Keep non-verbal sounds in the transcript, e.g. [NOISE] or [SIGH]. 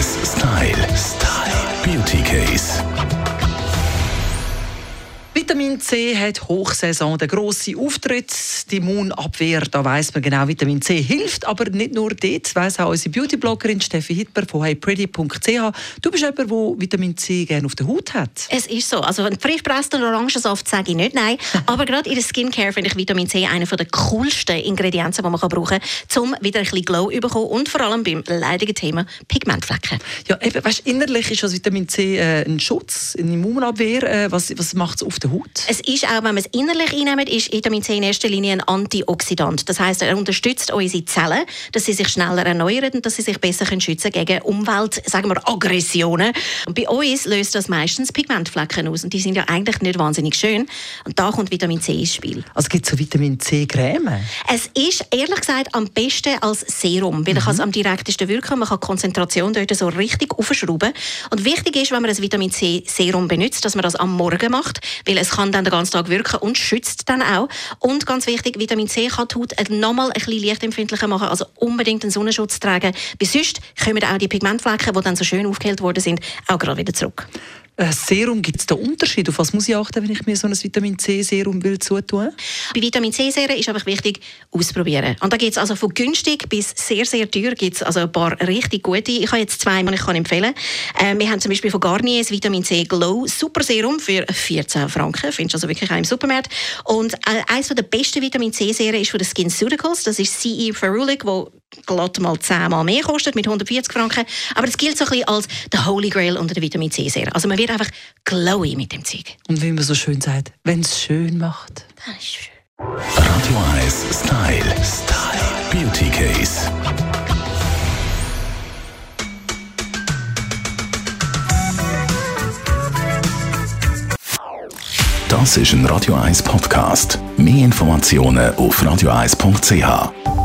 1 Style. Style. Beauty Case. Vitamin C hat Hochsaison, der grosse Auftritt, die Immunabwehr, da weiss man genau, Vitamin C hilft, aber nicht nur dort, weiss auch unsere Beauty-Bloggerin Steffi Hitler von heypretty.ch. Du bist jemand, der Vitamin C gerne auf der Haut hat. Es ist so. Also einen frisch gepressten Orangensaft sage ich nicht, nein. [LAUGHS] Aber gerade in der Skincare finde ich Vitamin C einer der coolsten Ingredienzen, die man brauchen kann, um wieder ein bisschen Glow zu bekommen und vor allem beim leidigen Thema Pigmentflecken. Ja, eben, weißt, innerlich ist das Vitamin C äh, ein Schutz, eine Immunabwehr. Äh, was was macht es auf der Haut? Es ist auch, wenn man es innerlich einnimmt, ist Vitamin C in erster Linie ein Antioxidant. Das heißt, er unterstützt unsere Zellen, dass sie sich schneller erneuern und dass sie sich besser schützen können gegen Umwelt, sagen wir Aggressionen. Und bei uns löst das meistens Pigmentflecken aus und die sind ja eigentlich nicht wahnsinnig schön. Und da kommt Vitamin C ins Spiel. Also gibt es so Vitamin C Creme? Es ist ehrlich gesagt am besten als Serum, weil mhm. es am direktesten wirken. Man kann die Konzentration dort so richtig aufschrauben. Und wichtig ist, wenn man ein Vitamin C Serum benutzt, dass man das am Morgen macht, weil es kann dann den ganzen Tag wirken und schützt dann auch. Und ganz wichtig, Vitamin C kann die Haut nochmal ein bisschen lichtempfindlicher machen, also unbedingt einen Sonnenschutz tragen. Bis sonst kommen auch die Pigmentflecken, die dann so schön aufgehellt worden sind, auch gerade wieder zurück. Äh, Serum, gibt es da Unterschied? Auf was muss ich achten, wenn ich mir so ein Vitamin C-Serum will zutun? Bei Vitamin C-Serum ist einfach wichtig, ausprobieren. Und da gibt es also von günstig bis sehr, sehr teuer gibt's also ein paar richtig gute. Ich habe jetzt zwei, die ich kann empfehlen kann. Äh, wir haben zum Beispiel von Garnier das Vitamin C Glow Super Serum für 14 Franken. Findest du also wirklich auch im Supermarkt. Und äh, eines der besten Vitamin C-Serien ist von den SkinCeuticals. Das ist CE Ferulic, wo glatt mal zehnmal mehr kostet, mit 140 Franken. Aber das gilt so ein bisschen als der Holy Grail unter der Vitamin C-Serie. Also man wird einfach glowy mit dem Zeug. Und wie man so schön sagt, wenn es schön macht. Das ist schön. Radio 1 Style. Style. Beauty Case. Das ist ein Radio 1 Podcast. Mehr Informationen auf radio1.ch.